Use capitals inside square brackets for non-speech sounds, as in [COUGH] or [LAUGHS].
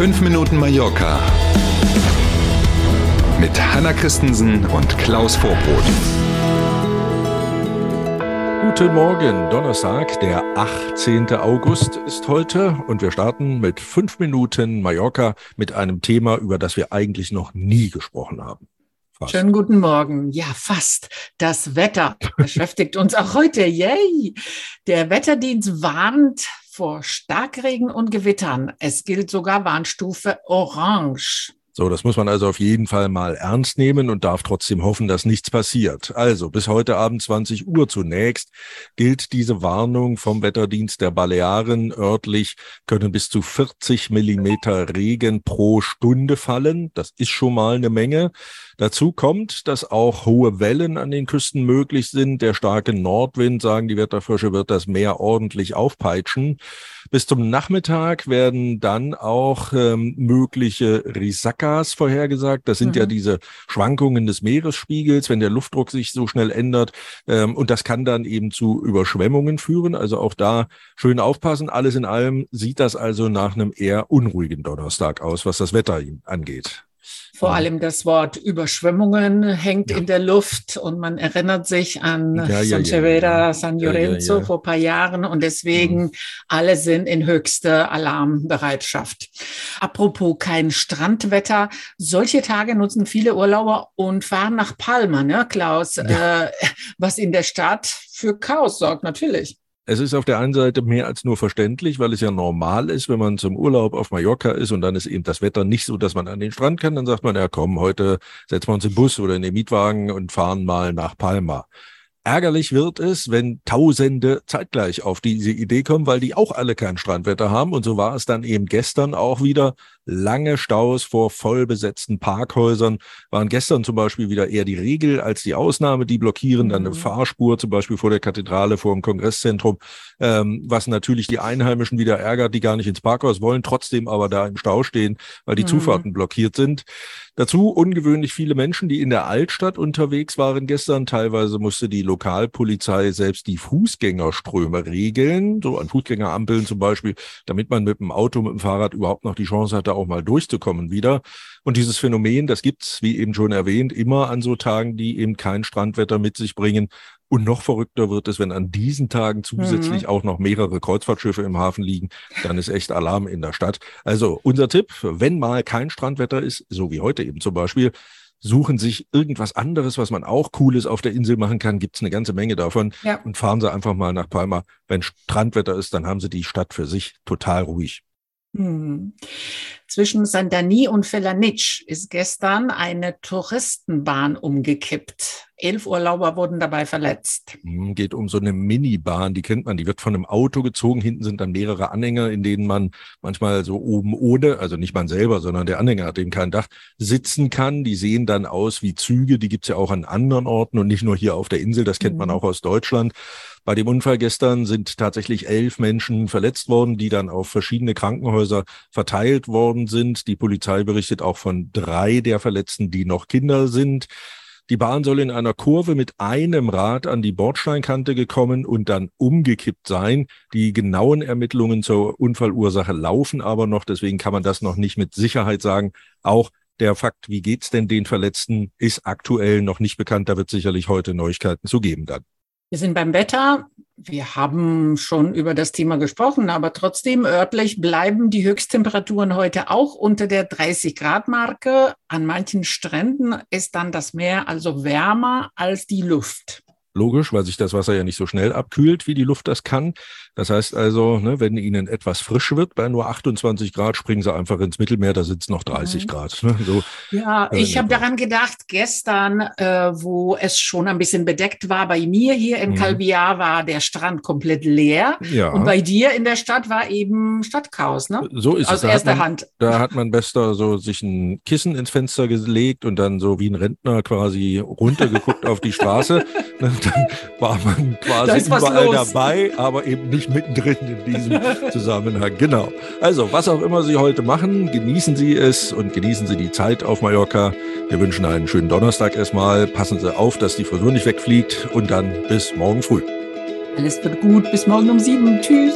5 Minuten Mallorca mit Hanna Christensen und Klaus Vorbrot. Guten Morgen, Donnerstag, der 18. August ist heute und wir starten mit 5 Minuten Mallorca mit einem Thema, über das wir eigentlich noch nie gesprochen haben. Fast. Schönen guten Morgen. Ja, fast. Das Wetter beschäftigt uns auch heute. Yay! Der Wetterdienst warnt vor Starkregen und Gewittern. Es gilt sogar Warnstufe Orange. So, das muss man also auf jeden Fall mal ernst nehmen und darf trotzdem hoffen, dass nichts passiert. Also bis heute Abend 20 Uhr zunächst gilt diese Warnung vom Wetterdienst der Balearen. Örtlich können bis zu 40 Millimeter Regen pro Stunde fallen. Das ist schon mal eine Menge. Dazu kommt, dass auch hohe Wellen an den Küsten möglich sind. Der starke Nordwind, sagen die Wetterfrösche, wird das Meer ordentlich aufpeitschen. Bis zum Nachmittag werden dann auch ähm, mögliche Risakas vorhergesagt. Das sind mhm. ja diese Schwankungen des Meeresspiegels, wenn der Luftdruck sich so schnell ändert. Ähm, und das kann dann eben zu Überschwemmungen führen. Also auch da schön aufpassen. Alles in allem sieht das also nach einem eher unruhigen Donnerstag aus, was das Wetter angeht. Vor allem das Wort Überschwemmungen hängt ja. in der Luft und man erinnert sich an ja, San Severa, San Lorenzo vor ein paar Jahren und deswegen mhm. alle sind in höchster Alarmbereitschaft. Apropos kein Strandwetter, solche Tage nutzen viele Urlauber und fahren nach Palma, ne, Klaus, äh, was in der Stadt für Chaos sorgt, natürlich. Es ist auf der einen Seite mehr als nur verständlich, weil es ja normal ist, wenn man zum Urlaub auf Mallorca ist und dann ist eben das Wetter nicht so, dass man an den Strand kann, dann sagt man, ja komm, heute setzen wir uns im Bus oder in den Mietwagen und fahren mal nach Palma. Ärgerlich wird es, wenn Tausende zeitgleich auf diese Idee kommen, weil die auch alle kein Strandwetter haben. Und so war es dann eben gestern auch wieder. Lange Staus vor vollbesetzten Parkhäusern waren gestern zum Beispiel wieder eher die Regel als die Ausnahme. Die blockieren dann eine mhm. Fahrspur, zum Beispiel vor der Kathedrale, vor dem Kongresszentrum, ähm, was natürlich die Einheimischen wieder ärgert, die gar nicht ins Parkhaus wollen, trotzdem aber da im Stau stehen, weil die mhm. Zufahrten blockiert sind. Dazu ungewöhnlich viele Menschen, die in der Altstadt unterwegs waren gestern. Teilweise musste die Lokalpolizei selbst die Fußgängerströme regeln, so an Fußgängerampeln zum Beispiel, damit man mit dem Auto, mit dem Fahrrad überhaupt noch die Chance hatte, auch mal durchzukommen wieder. Und dieses Phänomen, das gibt's, wie eben schon erwähnt, immer an so Tagen, die eben kein Strandwetter mit sich bringen. Und noch verrückter wird es, wenn an diesen Tagen zusätzlich mhm. auch noch mehrere Kreuzfahrtschiffe im Hafen liegen. Dann ist echt Alarm in der Stadt. Also unser Tipp, wenn mal kein Strandwetter ist, so wie heute eben zum Beispiel, suchen sich irgendwas anderes, was man auch Cooles auf der Insel machen kann. Gibt's eine ganze Menge davon. Ja. Und fahren Sie einfach mal nach Palma. Wenn Strandwetter ist, dann haben Sie die Stadt für sich total ruhig. Hm. Zwischen Sandani und Felanitsch ist gestern eine Touristenbahn umgekippt. Elf Urlauber wurden dabei verletzt. Hm, geht um so eine Minibahn, die kennt man, die wird von einem Auto gezogen. Hinten sind dann mehrere Anhänger, in denen man manchmal so oben ohne, also nicht man selber, sondern der Anhänger hat eben kein Dach, sitzen kann. Die sehen dann aus wie Züge, die gibt's ja auch an anderen Orten und nicht nur hier auf der Insel, das kennt mhm. man auch aus Deutschland. Bei dem Unfall gestern sind tatsächlich elf Menschen verletzt worden, die dann auf verschiedene Krankenhäuser verteilt worden sind. Die Polizei berichtet auch von drei der Verletzten, die noch Kinder sind. Die Bahn soll in einer Kurve mit einem Rad an die Bordsteinkante gekommen und dann umgekippt sein. Die genauen Ermittlungen zur Unfallursache laufen aber noch, deswegen kann man das noch nicht mit Sicherheit sagen. Auch der Fakt, wie geht's denn den Verletzten, ist aktuell noch nicht bekannt. Da wird sicherlich heute Neuigkeiten zu geben dann. Wir sind beim Wetter. Wir haben schon über das Thema gesprochen, aber trotzdem örtlich bleiben die Höchsttemperaturen heute auch unter der 30 Grad Marke. An manchen Stränden ist dann das Meer also wärmer als die Luft. Logisch, weil sich das Wasser ja nicht so schnell abkühlt, wie die Luft das kann. Das heißt also, ne, wenn Ihnen etwas frisch wird, bei nur 28 Grad, springen Sie einfach ins Mittelmeer, da sind es noch 30 mhm. Grad. Ne? So, ja, äh, ich habe daran gedacht, gestern, äh, wo es schon ein bisschen bedeckt war, bei mir hier in mhm. Calviar war der Strand komplett leer. Ja. Und bei dir in der Stadt war eben Stadtchaos, ne? So ist Aus es. Aus erster man, Hand. Da hat man besser so sich ein Kissen ins Fenster gelegt und dann so wie ein Rentner quasi runtergeguckt auf die Straße. [LAUGHS] Ne? dann war man quasi überall los. dabei, aber eben nicht mittendrin in diesem [LAUGHS] Zusammenhang. Genau. Also, was auch immer Sie heute machen, genießen Sie es und genießen Sie die Zeit auf Mallorca. Wir wünschen einen schönen Donnerstag erstmal. Passen Sie auf, dass die Frisur nicht wegfliegt und dann bis morgen früh. Alles wird gut. Bis morgen um sieben. Tschüss.